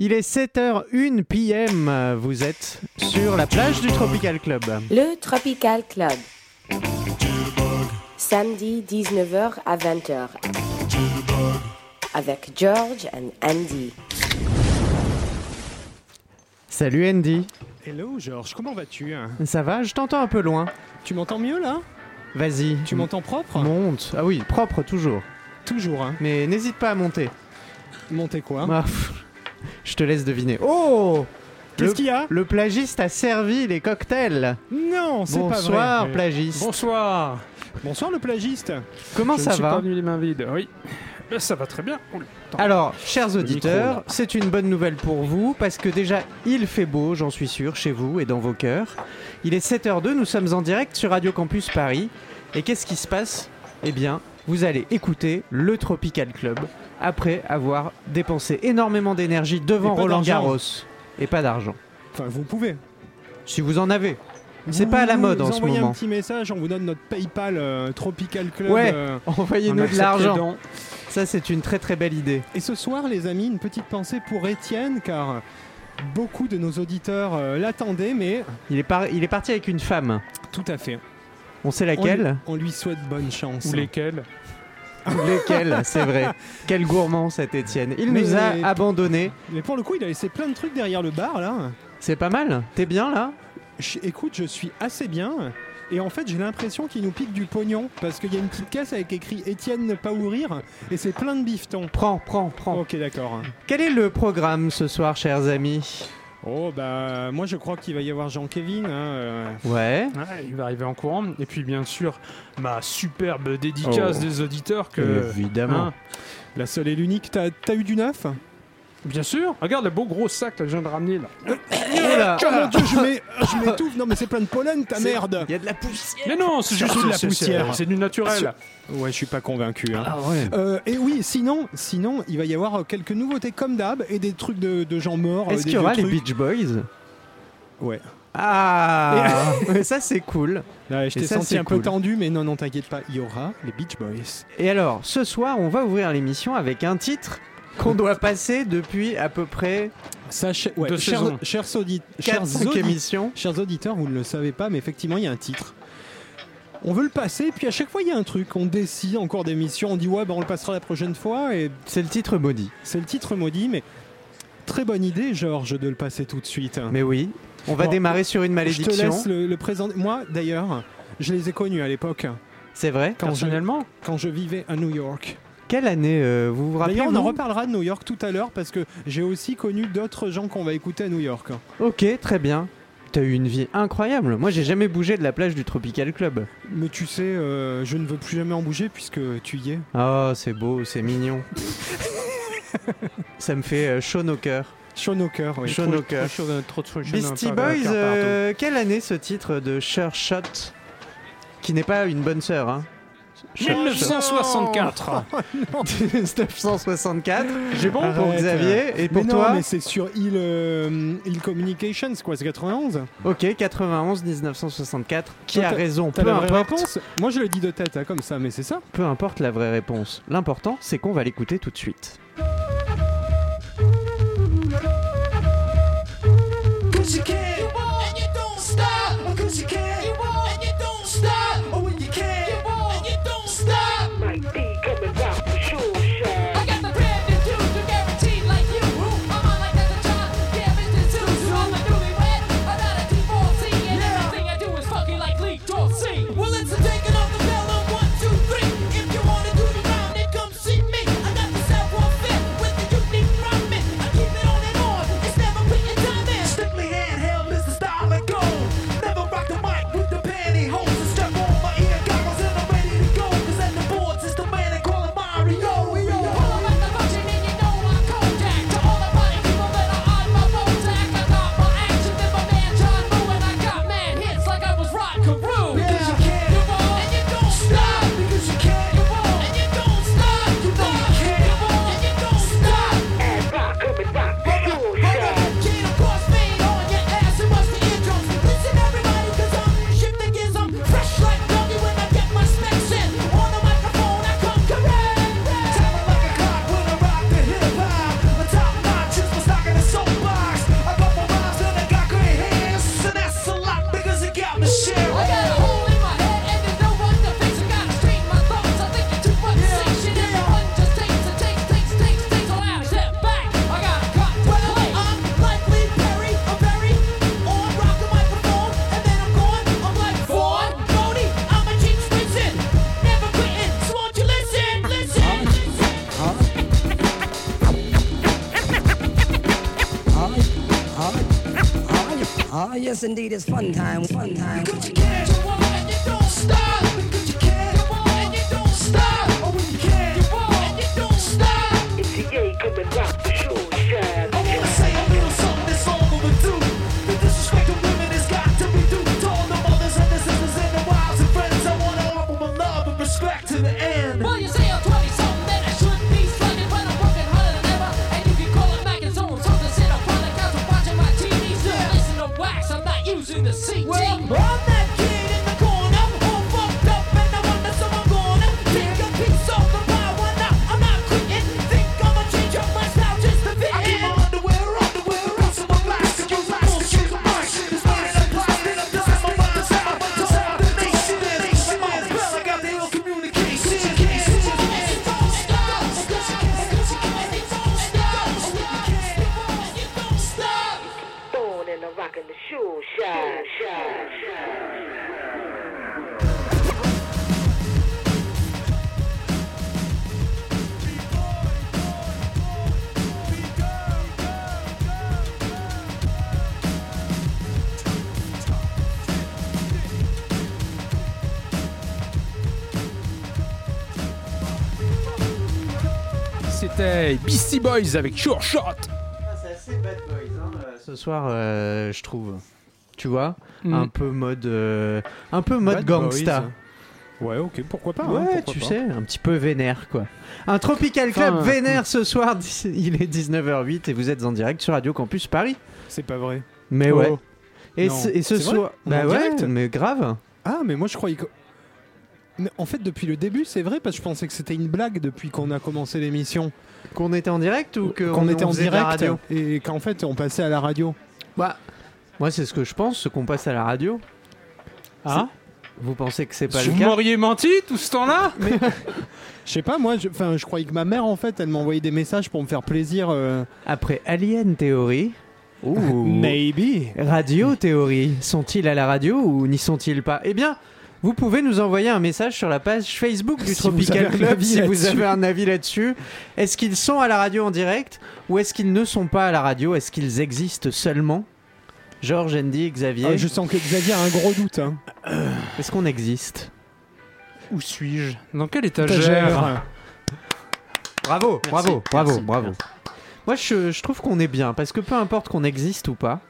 Il est 7h01 PM. Vous êtes sur la plage du Tropical Club. Le Tropical Club. Samedi 19h à 20h. Avec George and Andy. Salut Andy. Hello Georges, comment vas-tu Ça va? Je t'entends un peu loin. Tu m'entends mieux là? Vas-y. Tu m'entends propre? Monte. Ah oui, propre toujours. Toujours, hein. Mais n'hésite pas à monter. Monter quoi? Ah, pff, je te laisse deviner. Oh Qu'est-ce qu'il y a Le plagiste a servi les cocktails. Non, c'est pas vrai. Bonsoir, Mais- plagiste. Bonsoir. Bonsoir le plagiste. Comment Je ça ne suis va pas venu les mains vides. Oui. Ça va très bien. Oula, attends. Alors, chers micro, auditeurs, là. c'est une bonne nouvelle pour vous parce que déjà, il fait beau, j'en suis sûr, chez vous et dans vos cœurs. Il est 7h02, nous sommes en direct sur Radio Campus Paris. Et qu'est-ce qui se passe? Eh bien, vous allez écouter le Tropical Club après avoir dépensé énormément d'énergie devant Roland. Garros. Et pas d'argent. Enfin, vous pouvez. Si vous en avez. C'est pas à la mode en ce envoyez moment. un petit message, on vous donne notre PayPal euh, Tropical Club. Ouais. euh. Envoyez-nous On de l'argent. Ça, c'est une très très belle idée. Et ce soir, les amis, une petite pensée pour Étienne, car beaucoup de nos auditeurs euh, l'attendaient, mais Il est, par- il est parti avec une femme. tout à fait. On sait On laquelle lui, on lui souhaite bonne chance. Ou lesquels Lesquelles, c'est vrai. Quel gourmand cet Étienne. Il Mais- nous a abandonnés. Mais pour le coup, il a laissé plein de trucs derrière le bar là. C'est pas mal. T'es bien là? Je- écoute, je suis assez bien. Et en fait, j'ai l'impression qu'il nous pique du pognon parce qu'il y a une petite caisse avec écrit Étienne ne pas ouvrir et c'est plein de bifetons. Prends, prends, prends. Ok, d'accord. Quel est le programme ce soir, chers amis? Oh bah moi je crois qu'il va y avoir Jean-Kévin. hein, euh. Ouais. Ouais, Il va arriver en courant. Et puis, bien sûr, ma superbe dédicace Oh. des auditeurs que. Évidemment. Hein, La seule et l'unique. T'as t'as eu du neuf? Bien sûr. Regarde le beau gros sac que je viens de ramener là. Oh là Oh mon dieu, je m'é- je m'étouffe. Non mais c'est plein de pollen, ta merde. Il y a de la poussière. Mais non, c'est juste Surtout de la c'est- poussière. C'est du naturel. Ouais, je suis pas convaincu. hein. Ah ouais. Euh, et oui, sinon, sinon, il va y avoir quelques nouveautés comme d'hab et des trucs de, de gens morts. euh, Est-ce des qu'il y aura vieux les trucs. Beach Boys? Ouais. Ah Mais ça, c'est cool. Ouais, je Et t'ai ça, senti c'est un cool. peu tendu, mais non, non, t'inquiète pas, il y aura les Beach Boys. Et alors, ce soir, on va ouvrir l'émission avec un titre qu'on doit passer depuis à peu près Sachez, ouais, Deux chers, saisons. chers, audi- chers 4-5 audi- émissions. chers auditeurs, vous ne le savez pas, mais effectivement, il y a un titre. On veut le passer, puis à chaque fois, il y a un truc. On décide en cours d'émission, on dit ouais, bah, on le passera la prochaine fois, et C'est le titre maudit. c'est le titre maudit, mais très bonne idée, Georges, de le passer tout de suite. Mais oui, on va démarrer sur une Je te malédiction. laisse le, le présenter. Moi, d'ailleurs, je les ai connus à l'époque, C'est vrai quand je, quand je vivais à New York. Quelle année euh, vous vous rappelez D'ailleurs, on en reparlera de New York tout à l'heure parce que j'ai aussi connu d'autres gens qu'on va écouter à New York. Ok, très bien. T'as eu une vie incroyable. Moi, j'ai jamais bougé de la plage du Tropical Club. Mais tu sais, euh, je ne veux plus jamais en bouger puisque tu y es. Oh, c'est beau, c'est mignon. Ça me fait euh, chaud au cœur. Chaud au cœur, oui. De choses, Beastie Boys, cœur euh, quelle année ce titre de Sure Shot Qui n'est pas une bonne sœur, hein partout. 1964. 1964. J'ai bon Pour. Xavier et Mais pour non, toi mais c'est sur Hill, euh, Hill Communications, quoi, c'est 91 Ok, 91, 1964. Qui Toi, a raison Peu la importe. réponse Moi je le dis de tête, hein, comme ça, mais c'est ça. Peu importe la vraie réponse. L'important, c'est qu'on va l'écouter tout de suite. Cause you can, Ah, yes, indeed, it's fun time, fun time. Cause you Beastie Boys avec Sure Shot. C'est assez bad boys hein, euh, ce soir, euh, je trouve. Tu vois Mm. Un peu mode, euh, un peu mode Bad gangsta. Boys. Ouais, ok, pourquoi pas. hein, Ouais, pourquoi tu pas. sais, un petit peu vénère quoi. Un Tropical Club Enfin, vénère ce soir, il est 19h08 et vous êtes en direct sur Radio Campus Paris. C'est pas vrai. Mais Oh. ouais. Et ce, et ce soir, bah ouais, direct mais grave. Ah, mais moi je croyais que. Mais en fait, depuis le début, c'est vrai, parce que je pensais que c'était une blague depuis qu'on a commencé l'émission. Qu'on était en direct ou que Qu'on on- était en direct radio et qu'en fait on passait à la radio. Bah, moi c'est ce que je pense, ce qu'on passe à la radio. Ah Vous pensez que c'est pas Vous le cas m'auriez menti tout ce temps-là Je sais pas, moi, je, enfin, je croyais que ma mère, en fait, elle m'envoyait des messages pour me faire plaisir. euh, Après Alien Theory, ouh, Maybe. Radio Theory, sont-ils à la radio ou n'y sont-ils pas? Eh bien, vous pouvez nous envoyer un message sur la page Facebook du Si Tropical Club si vous avez un avis là-dessus. Est-ce qu'ils sont à la radio en direct ou est-ce qu'ils ne sont pas à la radio? Est-ce qu'ils existent seulement? Georges, Andy, Xavier, Ah, je sens que Xavier a un gros doute. Hein. est-ce qu'on existe? Où suis-je? Dans quelle étagère? Bravo, Merci, bravo, bravo, merci, bravo. Moi, je, je trouve qu'on est bien parce que peu importe qu'on existe ou pas,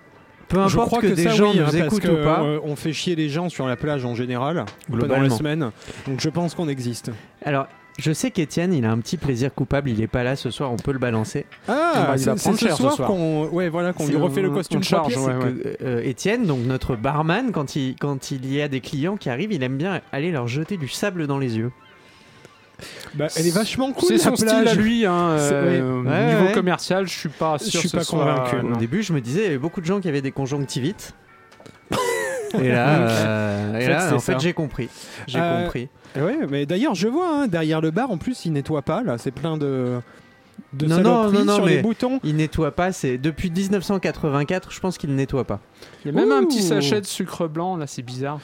peu Je importe crois que, que, des ça, gens oui, hein, nous parce écoutent que, ou pas. euh, on fait chier les gens sur la plage en général, pas dans la Globalement. semaine. Donc je pense qu'on existe. Alors, je sais qu'Étienne, il a un petit plaisir coupable. Il est pas là ce soir. On peut le balancer. Ah, c'est ce ce soir soir. qu'on ouais, voilà, qu'on lui refait le costume charge, ouais. que euh, Étienne, donc notre barman, quand il, quand il y a des clients qui arrivent, il aime bien aller leur jeter du sable dans les yeux. Bah, elle est vachement cool. C'est son style à lui. Hein, euh, ouais. Ouais, niveau ouais. commercial, je suis pas sûr. Je suis que pas ce soit- convaincu. non. Au début, je me disais, il y avait beaucoup de gens qui avaient des conjonctivites. et là, euh, et En fait, là, c'est en fait, ça. j'ai compris. J'ai Euh, compris. Eh Ouais, mais d'ailleurs, je vois hein, derrière le bar, en plus, il nettoie pas. Là, c'est plein de de Non, non, non, non, sur mais- les boutons. Il nettoie pas. C'est depuis 1984. Je pense qu'il nettoie pas. Il y a même un petit sachet de sucre blanc, là, c'est bizarre.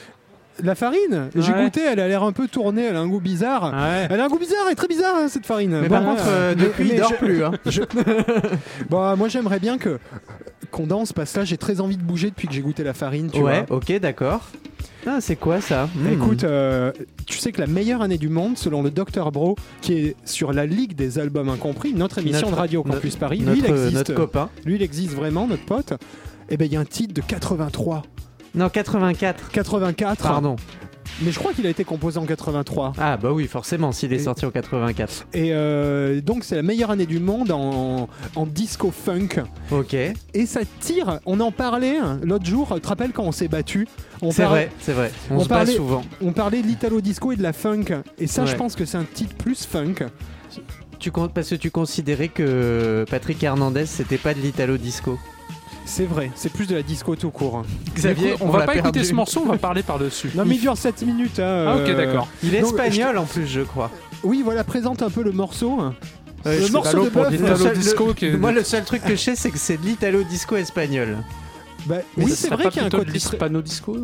La farine, j'ai Ouais. goûté, elle a l'air un peu tournée, elle a un goût bizarre. Ouais. Elle a un goût bizarre et très bizarre hein, cette farine. Mais Bon, par contre, euh, mais- depuis, mais il dort je- plus. hein. Bah, moi j'aimerais bien que qu'on danse parce que là j'ai très envie de bouger depuis que j'ai goûté la farine. Tu ouais, vois. ok, d'accord. Ah, c'est quoi ça? Hmm. Écoute, euh, tu sais que la meilleure année du monde, selon le Dr Bro, qui est sur la Ligue des albums incompris, notre émission Notre- de radio notre- Campus Paris, lui il existe. notre copain. Lui il existe vraiment, notre pote. Et ben il y a un titre de 83, Non, 84. 84. Pardon. Mais je crois qu'il a été composé en 83. Ah bah oui, forcément, s'il est Et- sorti en 84. Et euh, donc c'est la meilleure année du monde en, en disco funk. Ok, Et ça tire, on en parlait hein, l'autre jour, tu te rappelles quand on s'est battu? C'est vrai, c'est vrai. On, on se bat parlait- souvent. on parlait de l'italo disco et de la funk. Et ça je pense que c'est un titre plus funk. Tu parce que tu considérais que Patrick Hernandez c'était pas de l'italo disco. C'est vrai, c'est plus de la disco tout court. Xavier, Écoute, on, va pas écouter ce morceau, on va parler par-dessus. Non mais il dure 7 minutes. hein, Ah, ok, euh, d'accord. Il est Donc, espagnol en plus, je crois. Oui voilà, présente un peu le morceau. Ouais, le morceau de pour bœuf. disco le- Moi, le seul truc que je sais, c'est que c'est de l'italo disco espagnol. Bah, Mais oui ce c'est vrai pas qu'il y a un plutôt code de l'hispano disco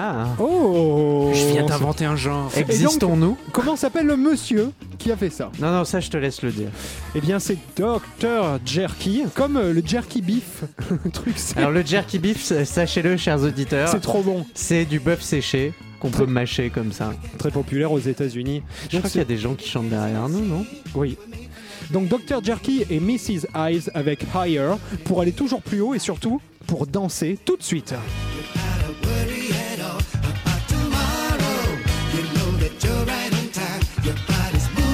Ah. Oh Je viens d'inventer un genre. Existons-nous Comment s'appelle le monsieur qui a fait ça? Non, non, ça je te laisse le dire. Eh bien, c'est Dr. Jerky, comme euh, le jerky beef. Le truc, c'est Alors le jerky beef, sa- sachez-le, chers auditeurs, c'est trop bon. c'est du bœuf séché qu'on peut mâcher comme ça. Très populaire aux États-Unis. Je Donc, crois qu'il y a des gens qui chantent derrière nous, non? Oui. Donc Dr. Jerky et Mrs. Eyes avec Higher pour aller toujours plus haut et surtout pour danser tout de suite.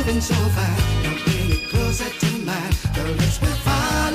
moving so fast. Don't bring it closer to mine. The rest will follow.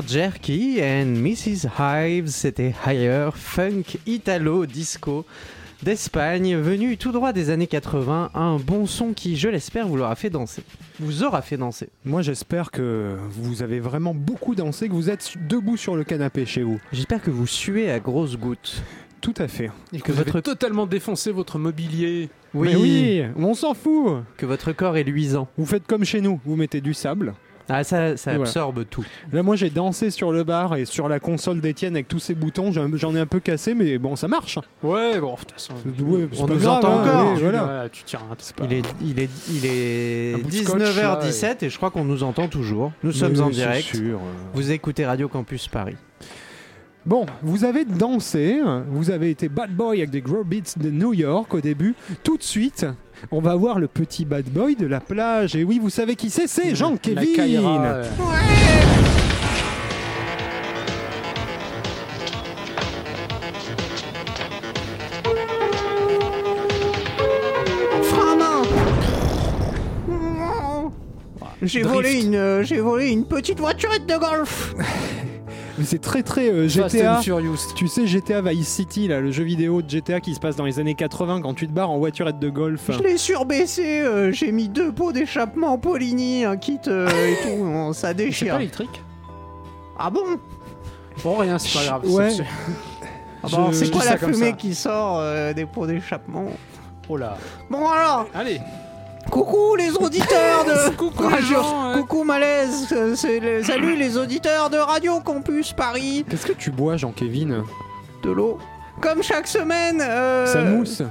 Jerky and Mrs. Hives, c'était Higher Funk Italo Disco d'Espagne, venu tout droit des années 80, un bon son qui, je l'espère, vous l'aura fait danser. Vous aura fait danser. Moi, j'espère que vous avez vraiment beaucoup dansé, que vous êtes debout sur le canapé chez vous. J'espère que vous suez à grosses gouttes. Tout à fait. Et que Que vous avez votre- totalement défoncé votre mobilier. Mais oui, on s'en fout. Que votre corps est luisant. Vous faites comme chez nous, vous mettez du sable. Ah, ça, ça Et voilà. absorbe tout. Là, moi, j'ai dansé sur le bar et sur la console d'Étienne avec tous ces boutons. J'en ai un peu cassé, mais bon, ça marche. Ouais, bon, de toute façon. Ouais, On nous grave, entend hein, encore. Tu- voilà. c'est pas- Il est, il est, il est Un bout de scotch, 19h17 et je crois qu'on nous entend toujours. Nous sommes en c'est direct. sûr. Vous écoutez Radio Campus Paris. Bon, vous avez dansé, vous avez été bad boy avec des Grow Beats de New York au début. Tout de suite, on va voir le petit bad boy de la plage. Et oui, vous savez qui c'est? C'est Kaira, euh, J'ai volé une, euh, j'ai volé une petite voiturette de golf. Mais c'est très très euh, Fast GTA. and Furious. Tu sais, GTA Vice City, là, le jeu vidéo de GTA qui se passe dans les années 80 quand tu te barres en voiturette de golf. Je l'ai surbaissé. euh, j'ai mis deux pots d'échappement Poligny, un kit euh, et tout. non, ça C'est déchire. pas électrique Ah bon? Bon, rien, c'est pas grave. Ouais. c'est- Ah bon, Je- C'est quoi la ça fumée qui sort euh, des pots d'échappement? Oh là. Bon alors, Allez. Coucou les auditeurs de Coucou les Radio- gens, hein. coucou malaise, euh, c'est le- salut les auditeurs de Radio Campus Paris, Qu'est-ce que tu bois, Jean-Kévin de l'eau. Comme chaque semaine, euh, Ça mousse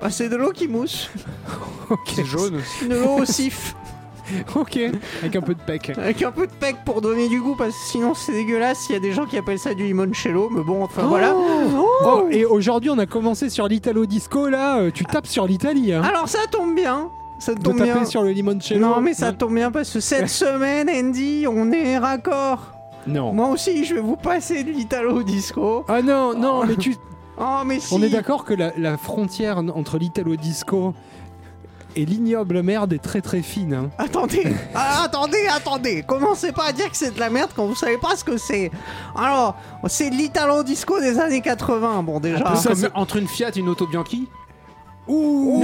bah, c'est de l'eau qui mousse, Ok. C'est jaune. de l'eau au sif, Ok, avec un peu de pec. avec un peu de pec pour donner du goût parce que sinon c'est dégueulasse. Il y a des gens qui appellent ça du limoncello, mais bon, enfin voilà. Oh, et aujourd'hui, on a commencé sur l'Italo Disco, là. euh, tu tapes sur l'Italie, hein Alors ça tombe bien, ça De tombe taper bien. sur le limoncello. Non mais ça tombe bien parce que cette semaine, Andy, on est raccord. Non. Moi aussi, je vais vous passer de l'Italo Disco. Ah non, non, mais tu... Oh mais si. on est d'accord que la, la frontière entre l'Italo Disco et l'ignoble merde est très très fine. Hein. Attendez, ah, attendez, attendez. Commencez pas à dire que c'est de la merde quand vous savez pas ce que c'est. Alors, c'est de l'Italo Disco des années 80. Bon déjà. Ça, c'est- entre une Fiat et une Auto Bianchi. Ouh,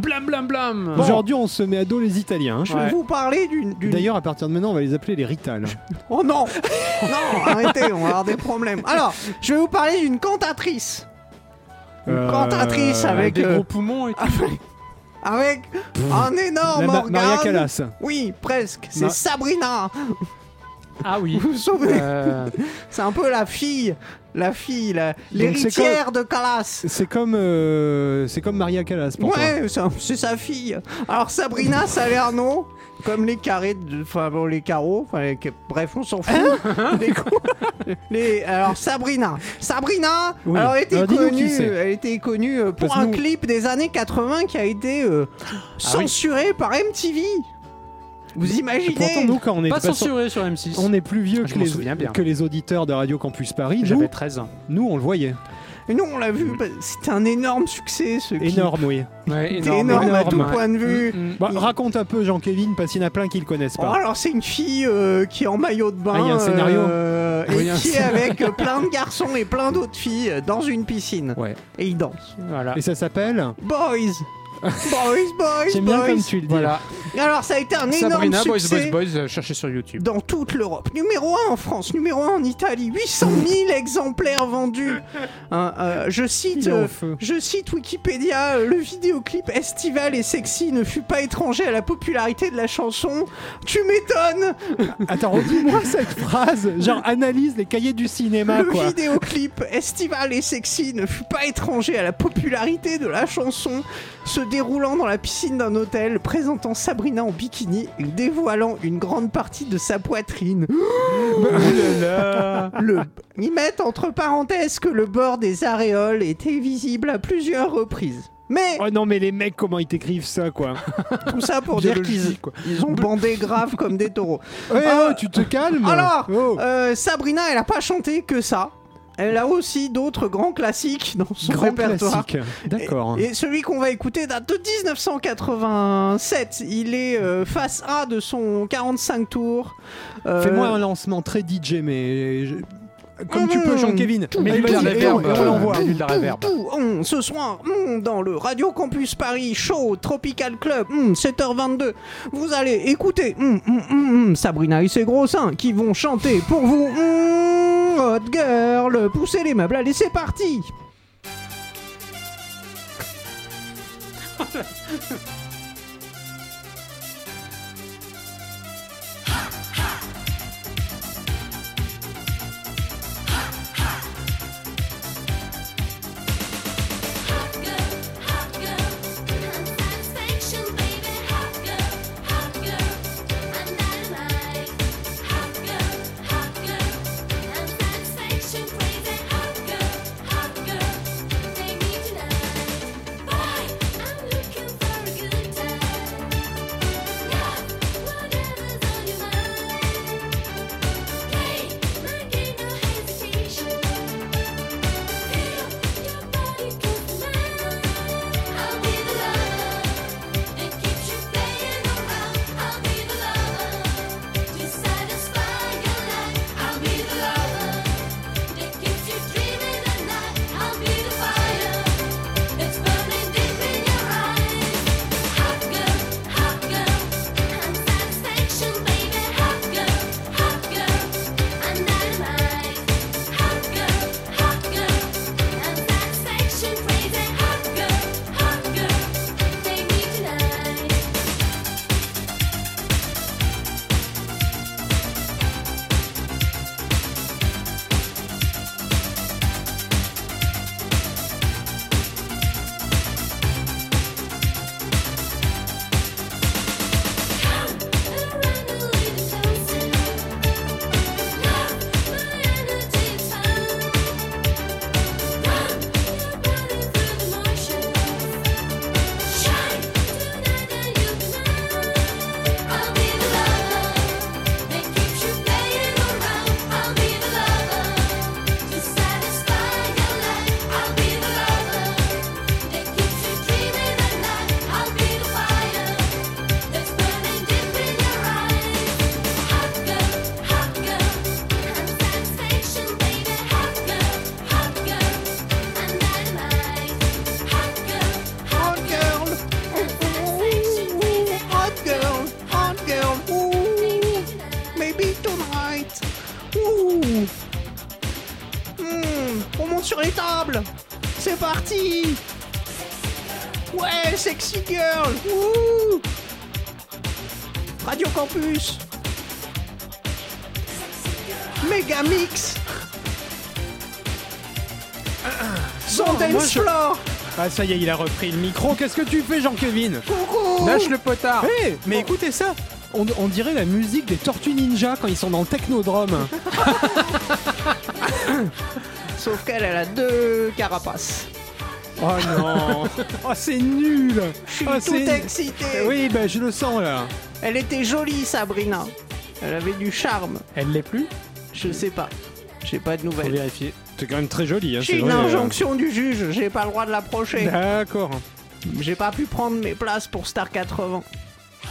Blam, blam, blam. Aujourd'hui, on se met à dos les Italiens. hein. je vais vous parler d'une. d'une- D'ailleurs, à partir de maintenant, on va les appeler les Rital. Oh non Non, arrêtez, on va avoir des problèmes. Alors, je vais vous parler d'une cantatrice. Une Euh, cantatrice avec. des euh, gros poumons et tout. avec un énorme Ma- organe. Maria Callas. Oui, presque. C'est Ma- Sabrina. Ah oui. Vous vous souvenez Euh, C'est un peu la fille, la fille, la- l'héritière de Callas. C'est comme, euh, c'est comme Maria Callas pour toi. Ouais, c'est un- c'est sa fille. Alors Sabrina Salerno, comme les carrés, de- enfin bon, les carreaux, enfin les- bref, on s'en fout. Hein les, cou- les- alors Sabrina, Sabrina, Oui. alors elle était Alors, dis-nous qui connue, c'est. elle était connue euh, pour Parce un nous- clip des années 80 qui a été euh, Ah censuré par MTV. Vous imaginez Pourtant, nous, quand on est pas censuré sur M6. on est plus vieux Je que les, que les auditeurs de Radio Campus Paris. Nous, J'avais 13 ans. nous, on le voyait. Et nous on l'a vu, bah, c'était un énorme succès ce clip. Énorme, oui. Ouais, C'était énorme, à tout énorme. point de vue. Mm, mm. Bah, Il- Raconte un peu, Jean-Kévin, parce qu'il y en a plein qui le connaissent Oh, pas. alors c'est une fille euh, qui est en maillot de bain. Ah, il y a un scénario euh, Oui, et un qui est avec euh, plein de garçons et plein d'autres filles dans une piscine. Ouais. Et ils dansent. Voilà. Et ça s'appelle Boys Boys, boys, J'aime bien boys comme tu le dis. Voilà. Alors ça a été un énorme Sabrina, Boys, succès Boys, Boys, euh, cherchez sur YouTube. dans toute l'Europe. Numéro 1 en France, numéro 1 en Italie, 800 000 exemplaires vendus. Hein, euh, je cite... Il est euh, feu. je cite Wikipédia, euh, le vidéoclip estival et sexy ne fut pas étranger à la popularité de la chanson. Tu m'étonnes Attends, redis-moi cette phrase. Genre, analyse les cahiers du cinéma, Le quoi. vidéoclip estival et sexy ne fut pas étranger à la popularité de la chanson, déroulant dans la piscine d'un hôtel, présentant Sabrina en bikini et dévoilant une grande partie de sa poitrine. Le... Ils mettent entre parenthèses que le bord des aréoles était visible à plusieurs reprises. Mais Oh non, mais les mecs, comment ils t'écrivent ça, quoi? Tout ça pour dire qu'ils ils ont bandé grave comme des taureaux. Ouais, oh, tu te calmes Alors, Oh. euh, Sabrina, elle a pas chanté que ça. Elle a aussi d'autres grands classiques dans son Grand répertoire. D'accord. Et, et celui qu'on va écouter date de 1987. Il est euh, face A de son 45 tours. Euh, Fais-moi un lancement très DJ, mais je- comme tu peux. Mais de la vas-y, et on- l'envoie. la reverb. Ouh, hum, ce soir, hum, dans le Radio Campus Paris Show Tropical Club, hum, 7h22, vous allez écouter hum, hum, hum, hum, Sabrina et ses gros seins qui vont chanter pour vous hum, Hot Girl. Poussez les meubles, allez, c'est parti ça y est, il a repris le micro. Qu'est-ce que tu fais, Jean-Kévin Coucou Lâche le potard Hé, mais écoutez ça on, on dirait la musique des Tortues Ninja quand ils sont dans le technodrome. Sauf qu'elle, elle a deux carapaces. Oh non Oh, c'est nul Je suis Oh, tout excité. Oui, bah je le sens là. Elle était jolie, Sabrina. Elle avait du charme. Elle l'est plus Je sais pas. J'ai pas de Faut nouvelles. vérifier. C'est quand même très joli. Hein, J'ai c'est une vrai, euh. injonction du juge. J'ai pas le droit de l'approcher. D'accord. J'ai pas pu prendre mes places pour Star 80.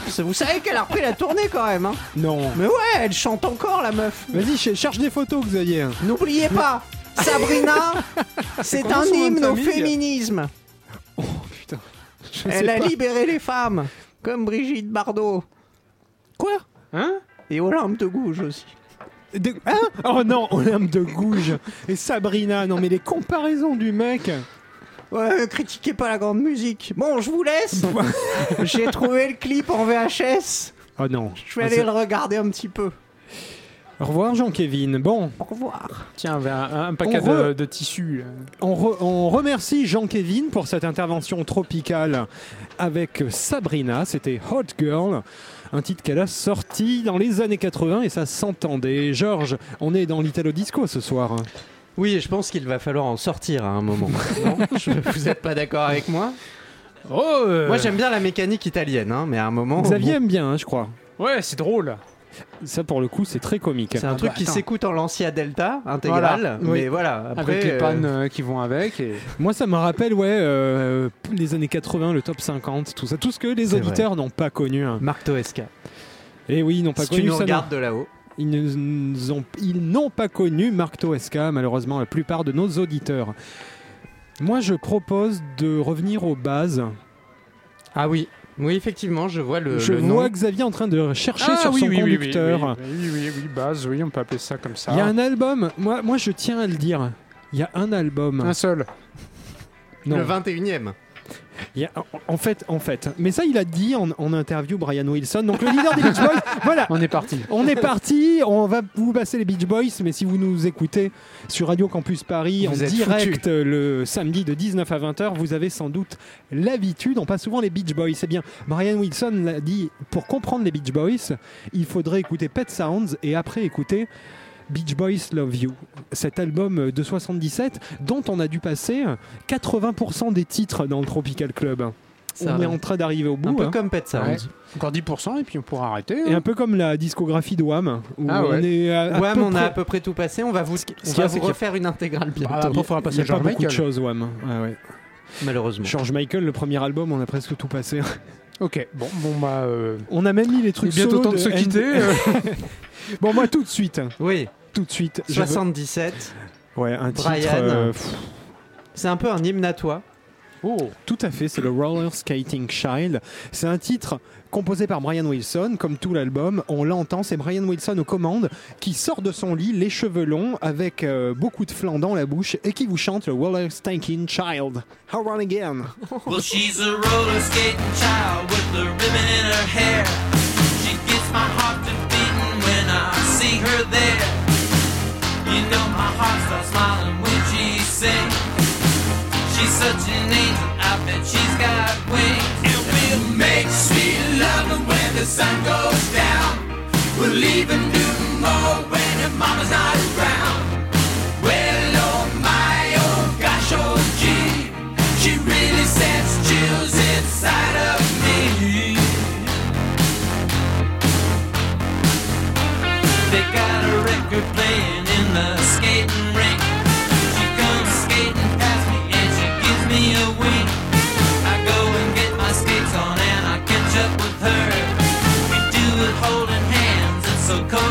Parce que Vous savez qu'elle a repris la tournée quand même, hein Non. Mais ouais, elle chante encore, la meuf. Vas-y, ch- cherche des photos, Xavier. N'oubliez pas, Sabrina, c'est un hymne au féminisme. Putain. Je sais Elle a pas. libéré les femmes, comme Brigitte Bardot. Quoi? Hein Et Olympe de Gouges aussi. De- Hein Oh non, Olympe de Gouges et Sabrina. Non, mais les comparaisons du mec. Ouais, critiquez pas la grande musique. Bon, je vous laisse. J'ai trouvé le clip en VHS. Oh non. Je vais aller le regarder un petit peu. Au revoir, Jean-Kévin. Bon, Au revoir. Tiens, un, un paquet On de, de tissus. on, re- on remercie Jean-Kévin pour cette intervention tropicale avec Sabrina. C'était Hot Girl, un titre qu'elle a sorti dans les années 80 et ça s'entendait. Georges, on est dans l'Italo Disco ce soir. Oui, je pense qu'il va falloir en sortir à un moment. non Je- Vous êtes pas d'accord avec moi Oh euh, Moi, j'aime bien la mécanique italienne, hein, mais à un moment. Xavier bon. aime bien, hein, je crois. Ouais, c'est drôle. Ça, pour le coup, c'est très comique. C'est un Ah truc bah, qui s'écoute en Lancia Delta intégral, Voilà, mais oui. voilà. Après, avec les euh, pannes euh, qui vont avec. Et... Moi, ça me rappelle, ouais, euh, les années 80, le top 50, tout ça, tout ce que les auditeurs n'ont pas connu. hein. Marc Toesca. Et oui, ils n'ont pas Si tu connu nous ça. non. regardes de là-haut. Ils n'ont pas connu Marc Toesca, malheureusement, la plupart de nos auditeurs. Moi, je propose de revenir aux bases. Ah oui. Oui, effectivement, je vois le, je le vois nom. Xavier en train de chercher Ah, sur oui, son oui, conducteur. Oui, oui, oui, oui, base, oui, on peut appeler ça comme ça. Il y a un album, moi, moi je tiens à le dire. Il y a un album. Un seul. Non. Le 21 e Il y a- en- fait, en fait. Mais ça, il a dit en, en interview Brian Wilson, donc le leader des Beach Boys. Voilà, On est parti. on est parti. On va vous passer les Beach Boys, mais si vous nous écoutez sur Radio Campus Paris Vous en direct le samedi de 19 à 20h, vous avez sans doute l'habitude. On passe souvent les Beach Boys. C'est bien. Brian Wilson l'a dit. Pour comprendre les Beach Boys, il faudrait écouter Pet Sounds et après écouter. Beach Boys Love You, cet album de 77 dont on a dû passer 80% des titres dans le Tropical Club. Ça on est en train d'arriver au bout. Un peu hein. comme Pet Sounds. Ouais. Encore 10% et puis on pourra arrêter. Et hein. un peu comme la discographie de Wham. Où Ah ouais. on est à, à Wham, peu on a près- à peu près tout passé. On va vous, on va vous refaire une intégrale bientôt. Ah, après, il faudra Il passer y a George pas beaucoup de Michael. choses, Wham. Ah ouais. Malheureusement. George Michael, le premier album, on a presque tout passé. Ok, bon, bon bah. euh, On a même mis les il est trucs bientôt solo temps de se Andy- quitter. bon, moi, tout de suite. Oui, Tout de suite. je veux- 77. Ouais, un titre. Brian. euh, C'est un peu un hymne à toi. Oh, Tout à fait, c'est le Roller Skating Child. C'est un titre composé par Brian Wilson, comme tout l'album. On l'entend, c'est Brian Wilson aux commandes qui sort de son lit, les cheveux longs, avec euh, beaucoup de flanc dans la bouche, et qui vous chante le Roller Skating Child. How run again? Well, she's a roller skating child with the ribbon in her hair. She gets my heart to beating when I see her there. You know my heart starts smiling when she sings. She's such an angel, I bet she's got wings. And we'll make sweet love when the sun goes down. We'll even do more when her mama's not around. Well, oh my, oh gosh, oh gee, she really sends chills inside of me. They got a record playing in the skating rink. She comes skating past me and she gives me a wink. I go and get my skates on and I catch up with her. We do it holding hands, it's so cold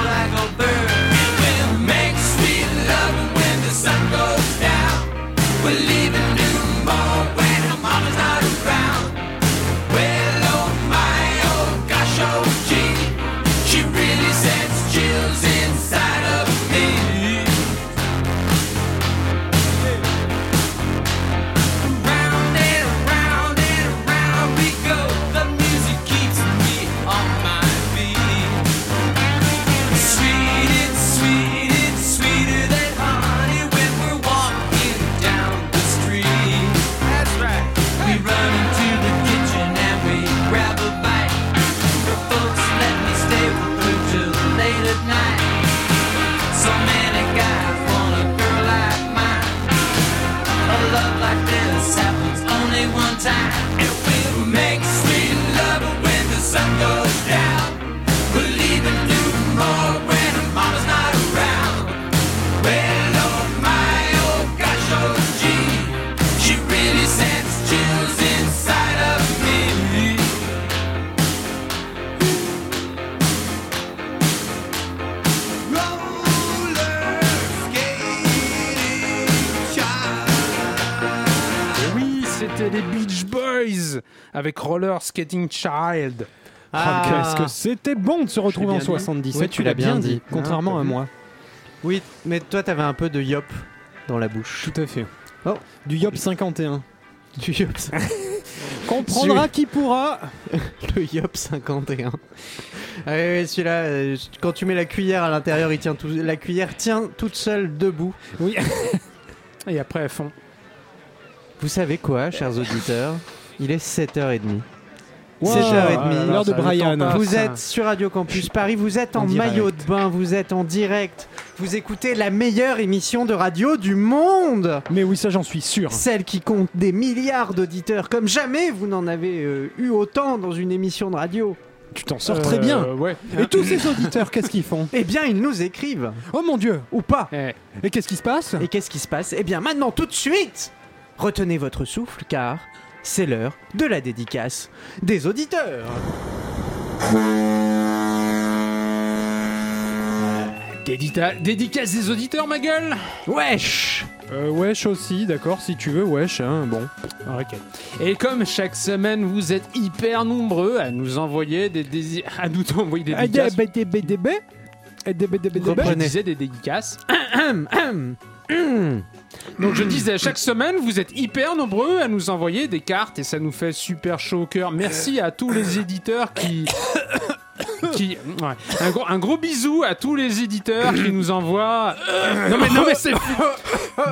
Avec Roller Skating Child. Ah, Qu'est-ce que c'était bon de se retrouver en dit. 77. Ouais, tu l'as bien dit. Contrairement Ah, à moi. Oui, mais toi, t'avais un peu de yop dans la bouche. Tout à fait. Oh. Du Yop 51. Du yop, Comprendra qui pourra. le yop 51. Ah oui, oui, celui-là, euh, quand tu mets la cuillère à l'intérieur, il tient tout, la cuillère tient toute seule debout. Oui. Et après, elles font. Vous savez quoi, chers auditeurs? Il est 7h30. Wow, 7h30. L'heure de Brian. Vous êtes sur Radio Campus Paris, vous êtes en, maillot de bain, vous êtes en direct. Vous écoutez la meilleure émission de radio du monde Mais oui, ça j'en suis sûr. Celle qui compte des milliards d'auditeurs, comme jamais vous n'en avez euh, eu autant dans une émission de radio. Tu t'en sors très bien. Euh, Ouais. Et tous ces auditeurs, qu'est-ce qu'ils font? Eh bien, ils nous écrivent. Oh mon dieu Ou pas. Eh, Et qu'est-ce qui se passe? Et qu'est-ce qui se passe? Eh bien, maintenant, tout de suite Retenez votre souffle, car c'est l'heure de la dédicace des auditeurs. dédita- dédicace des auditeurs, ma gueule Wesh euh, Wesh aussi, d'accord, si tu veux, wesh, hein, bon. Ok. Et comme chaque semaine, vous êtes hyper nombreux à nous envoyer des dési- à nous envoyer des dédicaces. Je Reprenez. disais des dédicaces. Donc je disais, chaque semaine, vous êtes hyper nombreux à nous envoyer des cartes et ça nous fait super chaud au cœur. Merci à tous les éditeurs qui... qui ouais. un, gros, un gros bisou à tous les éditeurs qui nous envoient... Non mais, non mais c'est...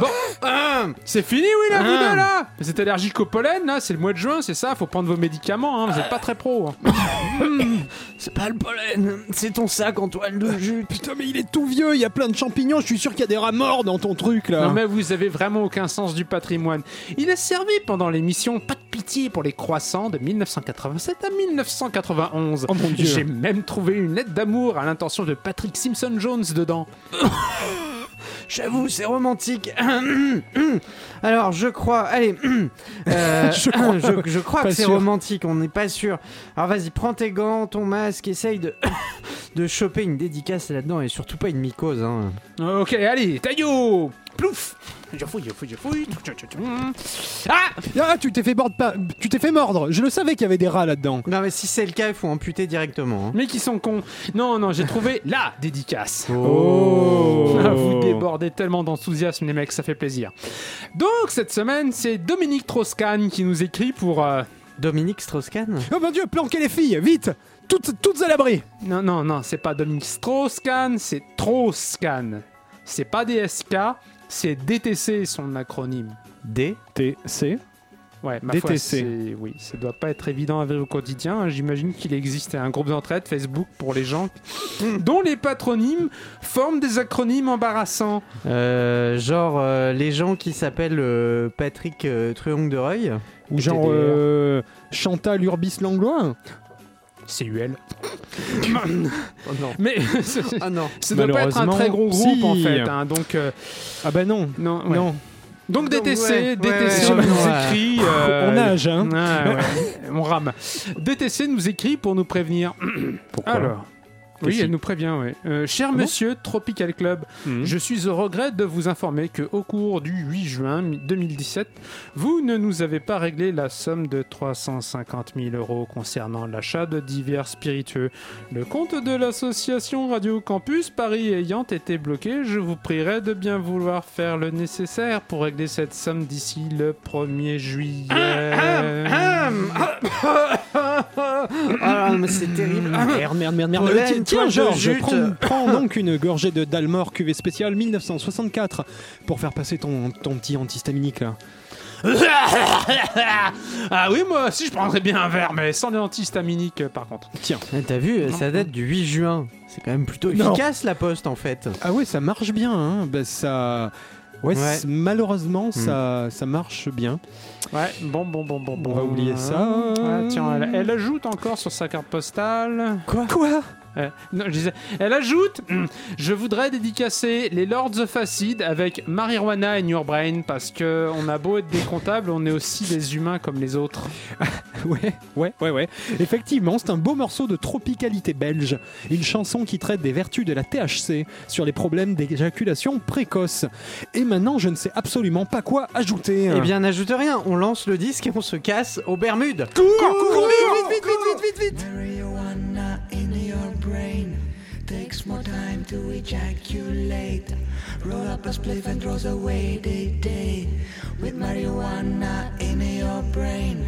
Bon, c'est fini, oui, là, vous deux, là Vous êtes allergique au pollen, là C'est le mois de juin, c'est ça Faut prendre vos médicaments, hein. Vous êtes pas très pro. hein. C'est pas le pollen, c'est ton sac en toile de jute. Putain, mais il est tout vieux, il y a plein de champignons, je suis sûr qu'il y a des rats morts dans ton truc là. Non mais vous avez vraiment aucun sens du patrimoine. Il a servi pendant l'émission Pas de pitié pour les croissants de 1987 à 1991. Oh mon Dieu. J'ai même trouvé une lettre d'amour à l'intention de Patrick Simpson Jones dedans. J'avoue, c'est romantique. Alors, je crois. Allez. euh, Je crois. je, je crois Pas que c'est romantique, on n'est pas sûr. Alors, vas-y, prends tes gants, ton masque, essaye de, de choper une dédicace là-dedans et surtout pas une mycose. Hein. Ok, allez, taillot Plouf Je fouille, je fouille, je fouille. Ah Ah, tu t'es fait mordre, pas... tu t'es fait mordre. Je le savais qu'il y avait des rats là-dedans. Non, mais si c'est le cas, il faut amputer directement. hein. Mais qui sont cons Non, non, j'ai trouvé la dédicace. Oh. Ah, Vous débordez tellement d'enthousiasme, les mecs, ça fait plaisir. Donc, cette semaine, c'est Dominique Troscan qui nous écrit pour. euh, Dominique Strauss-Kahn? Oh mon dieu, planquez les filles, vite Toutes, toutes à l'abri Non, non, non, c'est pas Dominique Strauss-Kahn, c'est Troscan. C'est pas DSK, c'est DTC, son acronyme. D. TC. Ouais, ma DTC. foi, oui, ça doit pas être évident à vivre au quotidien. hein. J'imagine qu'il existe un groupe d'entraide Facebook pour les gens dont les patronymes forment des acronymes embarrassants. Euh, genre euh, les gens qui s'appellent euh, Patrick euh, Truong de Reuil. Ou genre euh, Chantal Urbis Langlois. CUL. Oh non. Mais Ah non. ça doit pas être un Malheureusement, très gros groupe si. en fait. hein. donc, euh, Ah bah non. non, ouais. Non. Donc Donc, DTC, ouais, DTC ouais, nous écrit. euh, On nage, hein. on rame. DTC nous écrit pour nous prévenir. Pourquoi? Alors. Oui, elle nous prévient, oui. Euh, cher Comment monsieur Tropical Club, Mhm. je suis au regret de vous informer que au cours du 8 juin 2017, vous ne nous avez pas réglé la somme de 350 000 euros concernant l'achat de divers spiritueux. Le compte de l'association Radio Campus Paris ayant été bloqué, je vous prierai de bien vouloir faire le nécessaire pour régler cette somme d'ici le 1er juillet. Ah, mais c'est terrible. Merde, merde, merde, merde. Tiens, Georges, prends, prends donc une gorgée de Dalmor cuvée spéciale 1964 pour faire passer ton, ton petit antihistaminique là. ah oui, moi aussi je prendrais bien un verre, mais sans l'antihistaminique euh, par contre. Tiens. Ah, T'as vu, ça date du 8 juin. C'est quand même plutôt Non. efficace la poste en fait. Ah ouais, ça marche bien. Hein. Bah, ça. Ouais, malheureusement, ça, ça marche bien. Ouais, bon, bon, bon, bon, bon. On va oublier ça. Ah, tiens, elle, elle ajoute encore sur sa carte postale. Quoi? Quoi? Euh, non, je disais, elle ajoute hum, Je voudrais dédicacer les Lords of Acid avec Marijuana in Your Brain parce que on a beau être des comptables, on est aussi des humains comme les autres. Ouais, ouais, ouais, ouais. Effectivement, c'est un beau morceau de tropicalité belge. Une chanson qui traite des vertus de la THC sur les problèmes d'éjaculation précoce. Et maintenant, je ne sais absolument pas quoi ajouter. Eh bien, n'ajoute rien. On lance le disque et on se casse aux Bermudes. cours, cours, vite, vite, vite, vite, vite, vite. Brain takes more time to ejaculate. Roll up a spliff and throws away the day with marijuana in your brain.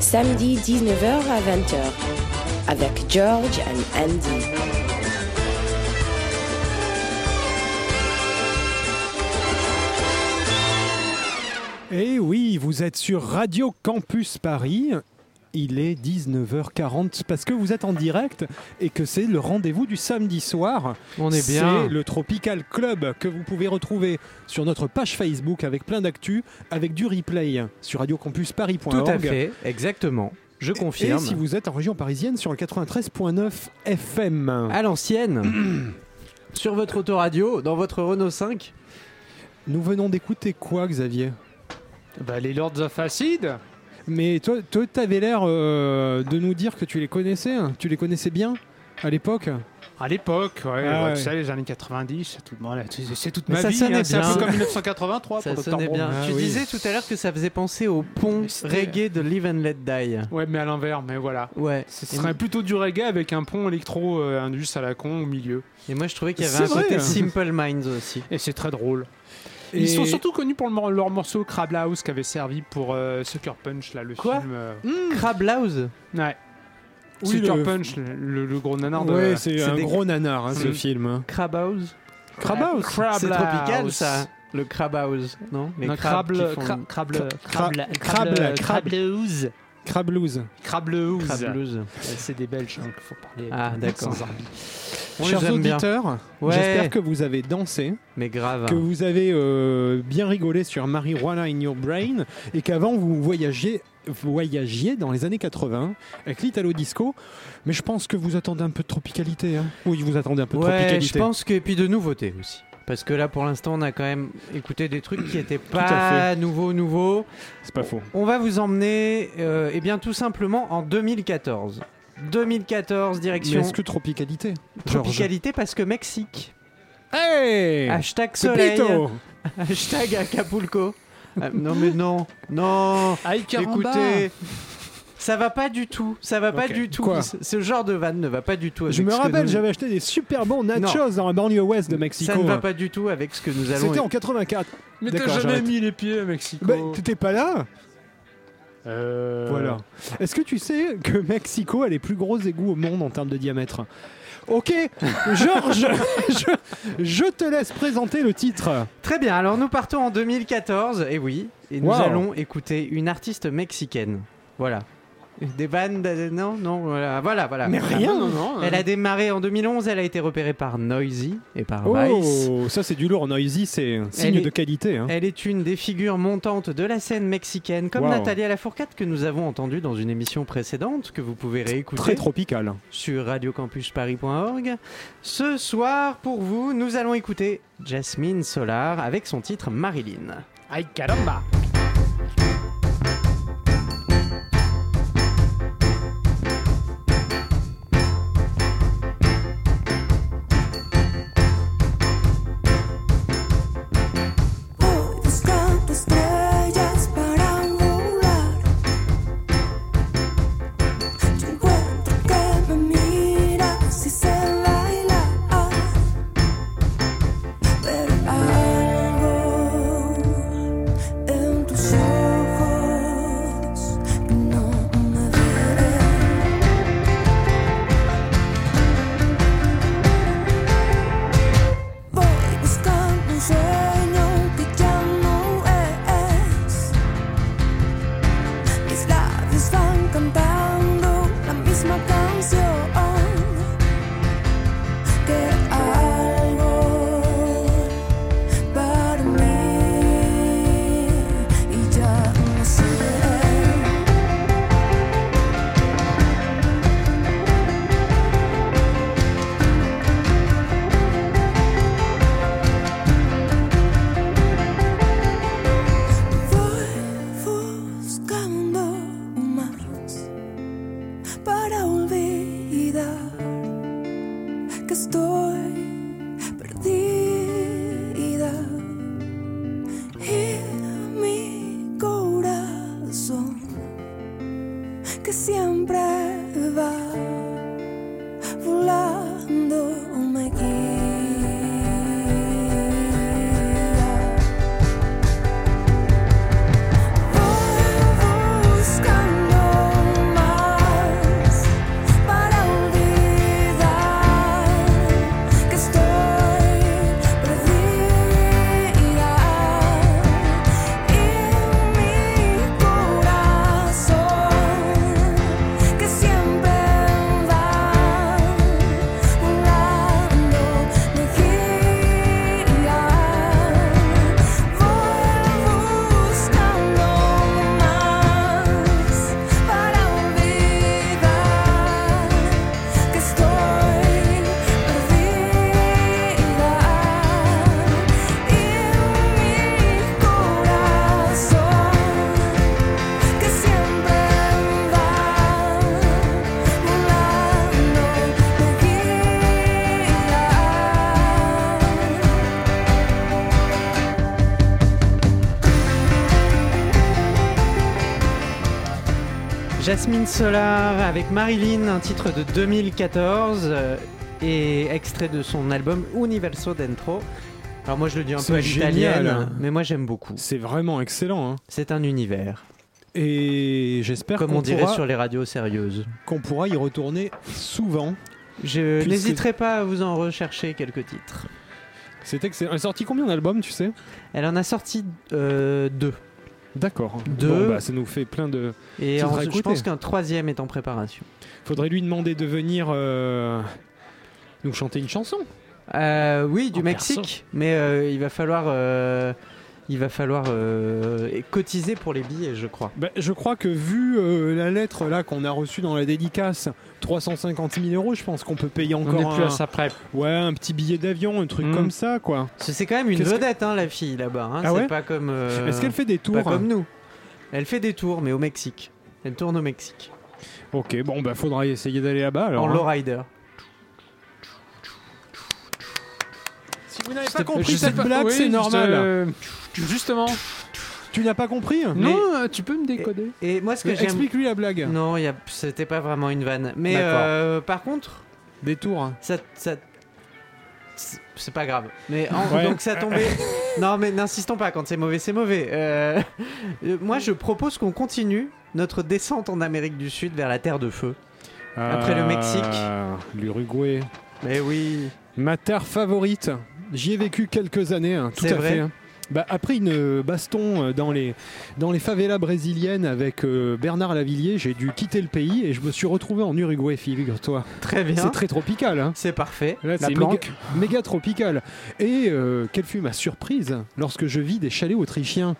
Samedi 19h à 20h avec George and Andy. Et oui, vous êtes sur Radio Campus Paris. Il est 19h40 parce que vous êtes en direct et que c'est le rendez-vous du samedi soir. On est bien. C'est le Tropical Club que vous pouvez retrouver sur notre page Facebook avec plein d'actu, avec du replay sur radiocampusparis.org. Tout à fait, exactement. Je confirme. Et si vous êtes en région parisienne sur le 93.9 FM. À l'ancienne, sur votre autoradio, dans votre Renault 5. Nous venons d'écouter quoi, Xavier? Bah, les Lords of Acid Mais toi, toi t'avais l'air euh, de nous dire que tu les connaissais. hein. Tu les connaissais bien à l'époque À l'époque, ouais, Ah ouais, ouais. tu sais, les années 90, c'est tout, bon, là, c'est- c'est toute Mais ma ça vie. sonnait hein, c'est un bien. peu comme 1983 Ça pour Dr. sonnait Brown. bien. Ah tu oui. disais tout à l'heure que ça faisait penser au pont Mais c'était- reggae de Live and Let Die. Ouais, mais à l'envers, mais voilà. Ouais. Ce serait plutôt du reggae avec un pont électro euh, à la con au milieu. Et moi, je trouvais qu'il y avait C'est un vrai, côté hein. Simple Minds aussi. Et c'est très drôle. Et- Ils sont surtout connus pour le leur morceau Crab House qui avait servi pour euh, Sucker Punch, là, le Quoi film. euh, Crab Louse Ouais. Oui, Sucker le- Punch, le, gros nanar de. Ouais, c'est un des- gros nanar hein, ce Mm. film. hein. Crab House Crab House. Crab C'est tropical House. ça Le Crab House, non? Les Non, crabes qui Crable, font- cra- crable, Cra- crable, crable, crable, crable. Crableuse. Crab Blues. Ouais, C'est des Belges, donc faut parler Ah, d'accord. sans arbitre. Chers auditeurs, Ouais. j'espère que vous avez dansé, Mais grave. que vous avez euh, bien rigolé sur Marijuana in Your Brain et qu'avant vous voyagiez, voyagiez dans les années 80 avec l'Italo Disco. Mais je pense que vous attendez un peu de tropicalité. hein. Oui, vous attendez un peu de Ouais, tropicalité. je pense que et puis de nouveautés aussi. Parce que là, pour l'instant, on a quand même écouté des trucs qui étaient à pas nouveaux, nouveaux. C'est pas faux. On va vous emmener, euh, eh bien, tout simplement en 2014. 2014, Mais direction est-ce que tropicalité tropicalité parce que Mexique. Hey Hashtag soleil. Hashtag Acapulco. Ah, non mais non, non. Écoutez, ça va pas du tout. Ça va pas du tout. Quoi Ce- genre de vanne ne va pas du tout. Avec Je me rappelle, nous- j'avais acheté des super bons nachos dans la banlieue ouest de Mexico. Ça ne va pas du tout avec ce que nous allons. C'était en 84. Mais t'as jamais mis les pieds à Mexico. Bah, T'étais pas là Euh, Voilà. Est-ce que tu sais que Mexico a les plus gros égouts au monde en termes de diamètre? Ok, Georges, je, je te laisse présenter le titre. Très bien, alors nous partons en 2014, et oui, et nous Wow. allons écouter une artiste mexicaine. Voilà. Des bandes, euh, non, non, voilà, voilà, voilà. Mais rien. Non, non, non. Elle a démarré en 2011, elle a été repérée par Noisy et par Vice. Oh, ça c'est du lourd. Noisy, c'est un signe Elle est- de qualité. hein. Elle est une des figures montantes de la scène mexicaine, comme Wow. Nathalie Lafourcade que nous avons entendue dans une émission précédente que vous pouvez réécouter Très tropical. sur radiocampusparis.org. Ce soir, pour vous, nous allons écouter Jasmine Solar avec son titre Marilyn. Ay, caramba. Jasmine Solar avec Marilyn, un titre de 2014 euh, et extrait de son album Universo Dentro. Alors moi je le dis un peu à l'italienne, mais moi j'aime beaucoup. C'est vraiment excellent. hein. C'est un univers, Et j'espère comme on dirait pourra, sur les radios sérieuses. qu'on pourra y retourner souvent. Je Puisque- n'hésiterai pas à vous en rechercher quelques titres. C'est excellent. Elle est sortie combien d'albums, tu sais? Elle en a sorti euh, deux. D'accord. Deux. Bon, bah, ça nous fait plein de. Et en- je pense qu'un troisième est en préparation. Faudrait lui demander de venir euh, nous chanter une chanson. Euh, oui, du En Mexique, mais euh, il va falloir, il va falloir cotiser pour les billets, je crois. Bah, je crois que vu la lettre là qu'on a reçue dans la dédicace, 350 000 euros, je pense qu'on peut payer On encore n'est plus un, à ça près. ouais, un petit billet d'avion, un truc Mm. comme ça, quoi. C'est quand même une que- vedette, hein, la fille là-bas. hein. Ah ouais pas comme. euh, Est-ce qu'elle fait des tours Pas comme nous. Elle fait des tours, mais au Mexique. Elle tourne au Mexique. Ok, bon, bah faudra essayer d'aller là-bas alors. en hein. lowrider. Si vous n'avez pas compris cette pas- blague, oui, c'est normal. euh, Justement. Tu n'as pas compris Non, euh, tu peux me décoder. Et moi, ce que j'aime. Explique-lui la blague. Non, il y a- c'était pas vraiment une vanne. Mais euh, par contre, Des tours. ça, ça- c'est- pas grave. Mais en- Ouais. donc ça tombait. non, mais n'insistons pas. Quand c'est mauvais, c'est mauvais. Euh, euh, moi, je propose qu'on continue notre descente en Amérique du Sud vers la Terre de Feu. Après le Mexique. Euh, L'Uruguay. Mais oui. Ma terre favorite. J'y ai vécu quelques années, hein, tout à vrai fait. hein. Bah, après une baston euh, dans les, dans les favelas brésiliennes avec euh, Bernard Lavillier, j'ai dû quitter le pays et je me suis retrouvé en Uruguay, figure-toi. Très bien. C'est très tropical. Hein. C'est parfais. Là, La c'est planque. méga, méga tropical. Et euh, quelle fut ma surprise lorsque je vis des chalets autrichiens.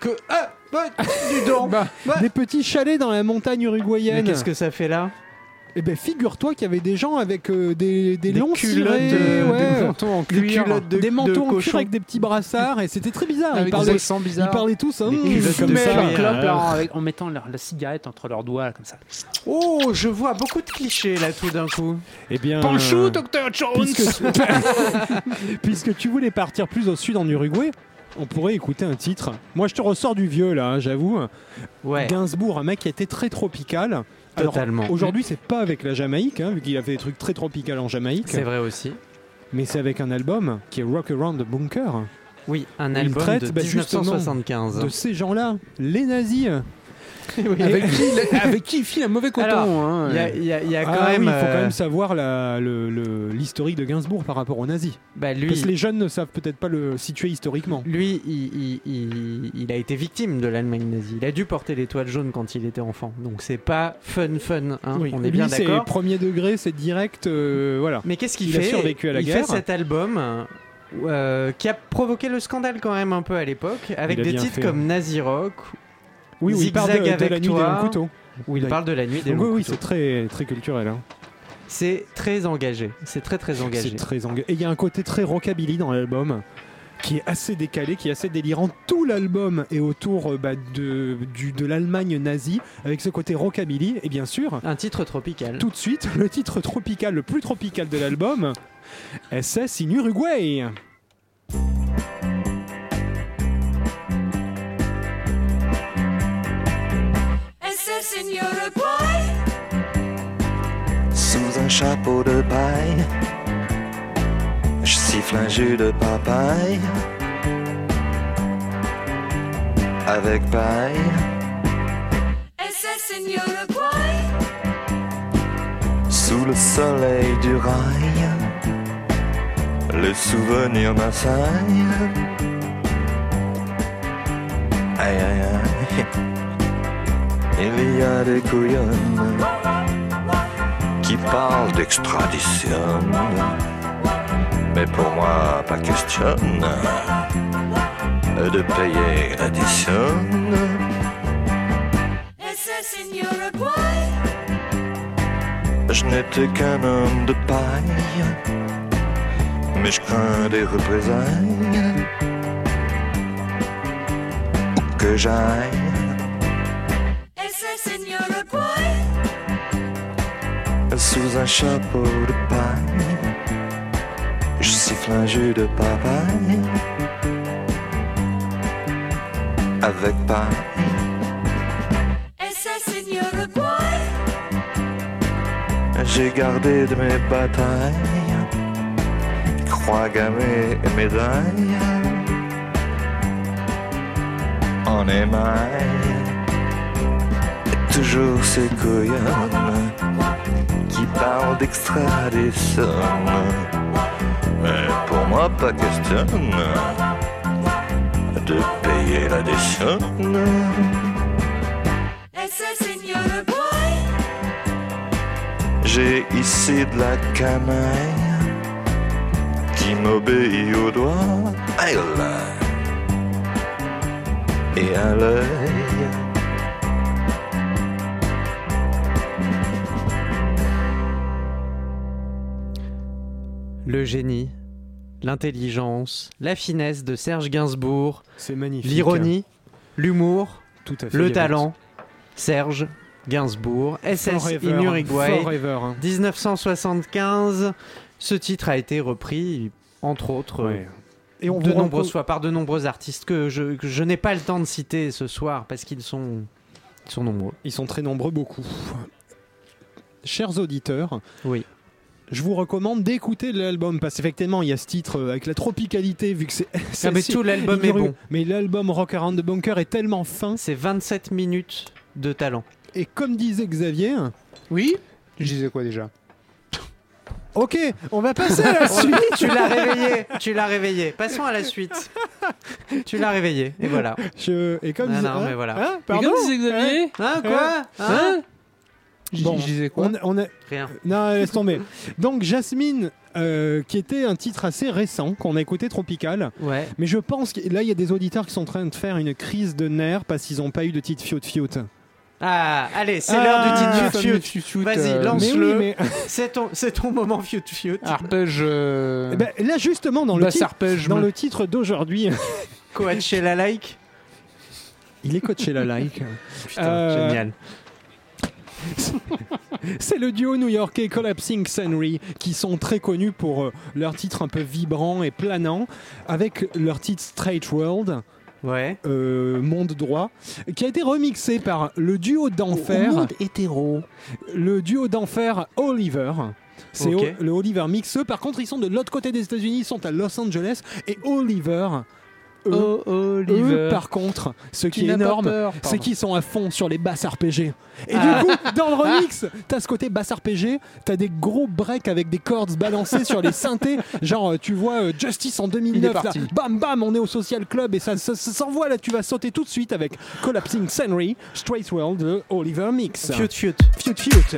Que... Ah bah, dis donc Bah, Bah. Des petits chalets dans la montagne Mais uruguayenne. qu'est-ce que ça fait là? Eh ben, figure-toi qu'il y avait des gens avec euh, des, des, Des longs culottes cirés, de- ouais, Des manteaux en Des cuir. culottes de, des de manteaux en cuir avec des petits brassards et c'était très bizarre. Avec ils, des parlaient, bizarres. ils parlaient tous hein, Des culottes leur clope alors. là, en, avec- en mettant leur- la cigarette entre leurs doigts là, comme ça. Oh, je vois beaucoup de clichés là tout d'un coup. Eh bien, Panchou, euh, Dr. Jones puisque, tu... puisque tu voulais partir plus au sud en Uruguay, on pourrait écouter un titre. Moi, je te ressors du vieux là, hein, j'avoue. Ouais. Gainsbourg, un mec qui était très tropical. Totalement. Aujourd'hui, c'est pas avec la Jamaïque, hein, vu qu'il a fait des trucs très tropical en Jamaïque, C'est vrai aussi. mais c'est avec un album qui est Rock Around the Bunker. Oui, un album traite, de bah, justement, 1975. De ces gens-là, les nazis. Oui. avec, qui, il- avec qui il file un mauvais coton. Hein. Il y a, il y a- il y a quand Ah même. oui, il faut quand euh, même savoir la- le- le- l'historique de Gainsbourg par rapport aux nazis. bah, lui, Parce que les jeunes ne savent peut-être pas le situer historiquement. lui il, il- il- il a été victime de l'Allemagne nazie. Il a dû porter l'étoile jaune quand il était enfant. Donc c'est pas fun fun. hein, Oui, On est lui, bien c'est d'accord. premier degré, c'est direct, euh, voilà. Mais qu'est-ce qu'il Il a fait survécu à la Il guerre. fait cet album euh, qui a provoqué le scandale quand même un peu à l'époque, avec des titres fait. comme Nazi Rock, Oui, il parle de, la nuit toi. des couteaux. où il Oui. parle de la nuit des Donc longs oui, c'est très, très culturel. hein. C'est très engagé. C'est très très engagé. C'est très engagé. Et il y a un côté très rockabilly dans l'album qui est assez décalé, qui est assez délirant. Tout l'album est autour euh, bah, de, du- de l'Allemagne nazie, avec ce côté rockabilly. Et bien sûr, Un titre tropical. tout de suite, le titre tropical, le plus tropical de l'album, SS in Uruguay. In Uruguay. Sous un chapeau de paille, je siffle un jus de papaye. Avec paille, SS in Uruguay. sous le soleil du rail, le souvenir m'assaille. Aïe aïe aïe, il y a des couillonnes qui parlent d'extradition. Mais pour moi, pas question de payer l'addition. Je n'étais qu'un homme de paille, mais je crains des représailles. Que j'aille, sous un chapeau de paille, je siffle un jus de papaye. Avec paille, j'ai gardé de mes batailles, croix gammées et médailles. En émail, et toujours ces couillonnes qui parlent d'extradition. Mais pour moi, pas question de payer in Uruguay. J'ai ici de la canaille qui m'obéit au doigt et à l'œil. Le génie, l'intelligence, la finesse de Serge Gainsbourg, l'ironie, l'humour, le talent. Serge Gainsbourg, SS Forever, in Uruguay, Forever, hein. 1975. Ce titre a été repris, entre autres, Ouais. Et on de nombreuses fois par de nombreux artistes que je, que je n'ai pas le temps de citer ce soir parce qu'ils sont, ils sont nombreux. Ils sont très nombreux, beaucoup. Chers auditeurs, Oui. Je vous recommande d'écouter l'album parce qu'effectivement, il y a ce titre euh, avec la tropicalité, vu que c'est. Ah, mais tout l'album est bon. Mais l'album Rock Around the Bunker est tellement fin. C'est 27 minutes de talent. Et comme disait Xavier, Oui Je disais quoi déjà? Ok, on va passer à la suite. tu l'as réveillé, tu l'as réveillé. Passons à la suite. Tu l'as réveillé, et voilà. Je... Et comme Ah disait- non, hein mais voilà. Hein Et comme disait Xavier, Hein, quoi Hein hein Bon, Je disais quoi on, on a... Rien. Non, laisse tomber. Donc Jasmine, euh, qui était un titre assez récent qu'on a écouté, Tropical. Ouais. Mais je pense que là, il y a des auditeurs qui sont en train de faire une crise de nerfs parce qu'ils n'ont pas eu de titre fiut fiut. Ah, allez, c'est Ah, l'heure du fameux titre fiut fiut Vas-y, lance-le. Mais oui, mais C'est ton, c'est ton moment fiut fiut. Arpège. euh, Eh ben, là, justement, dans le basse titre, arpège. dans le titre d'aujourd'hui, Coachella like. il est coaché la like. Putain, Euh, génial. C'est le duo new-yorkais Collapsing Scenery qui sont très connus pour euh, leur titre un peu vibrant et planant, avec leur titre Straight World, Ouais. euh, Monde droit, qui a été remixé par le duo d'enfer, hétéro. le duo d'enfer Oliver. C'est le Oliver Mix. Eux, par contre, ils sont de l'autre côté des États-Unis, ils sont à Los Angeles. Et Oliver, eux, Oh, Oliver. eux, par contre, ce qui est énorme, c'est qu'ils sont à fond sur les basses RPG. Et Ah. du coup, dans le remix, t'as ce côté basse RPG, t'as des gros breaks avec des cordes balancées sur les synthés. Genre, euh, tu vois euh, Justice en 2009, là, bam bam, on est au Social Club et ça, ça- ça s'envoie là, tu vas sauter tout de suite avec Collapsing Scenery, Straight World, de Oliver Mix. Fiut fiut. Fiut fiut.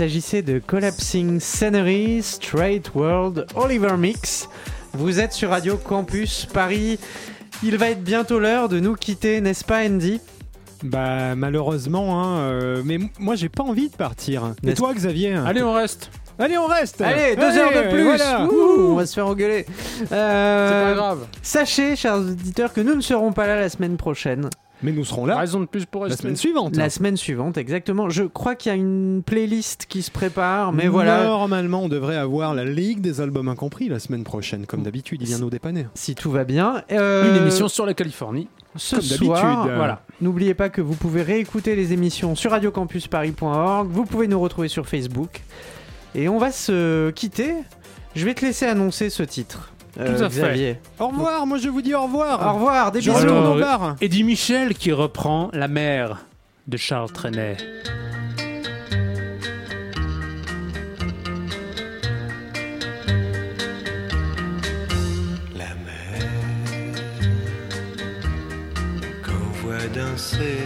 S'agissait de Collapsing Scenery, Straight World, Oliver Mix. Vous êtes sur Radio Campus Paris. Il va être bientôt l'heure de nous quitter, n'est-ce pas Andy? Bah malheureusement, hein, euh, mais moi j'ai pas envie de partir. Et N'est-ce- toi Xavier? Allez, on reste. Allez, on reste Allez, deux heures de plus voilà. Ouh, On va se faire engueuler Euh, C'est pas grave. Sachez, chers auditeurs, que nous ne serons pas là la semaine prochaine. Mais nous serons là Raison de plus pour la semaine suivante. La semaine suivante, exactement. Je crois qu'il y a une playlist qui se prépare, mais voilà. Normalement, on devrait avoir la Ligue des albums incompris la semaine prochaine, comme d'habitude. Il vient nous dépanner. Si tout va bien. Euh, Une émission sur la Californie. ce comme soir. d'habitude. Voilà. N'oubliez pas que vous pouvez réécouter les émissions sur radiocampusparis.org. Vous pouvez nous retrouver sur Facebook. Et on va se quitter. Je vais te laisser annoncer ce titre. Euh, Tout à fait. Au revoir, moi je vous dis au revoir. Au revoir, des bisous. au Alors, bar. Eddie Michel qui reprend La mer de Charles Trenet. La mer qu'on voit danser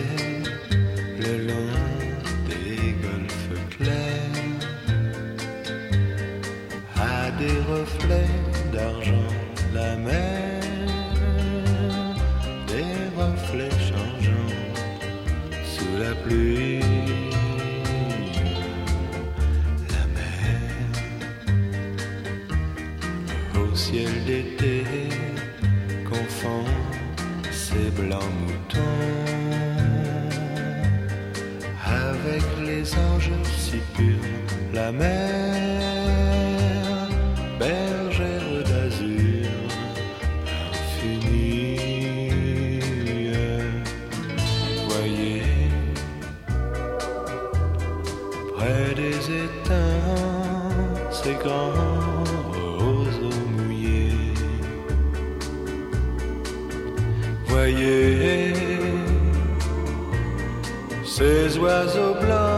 blanc mouton avec les anges si purs la mer bergère d'azur infinie. Voyez près des étangs c'est grand O blancs.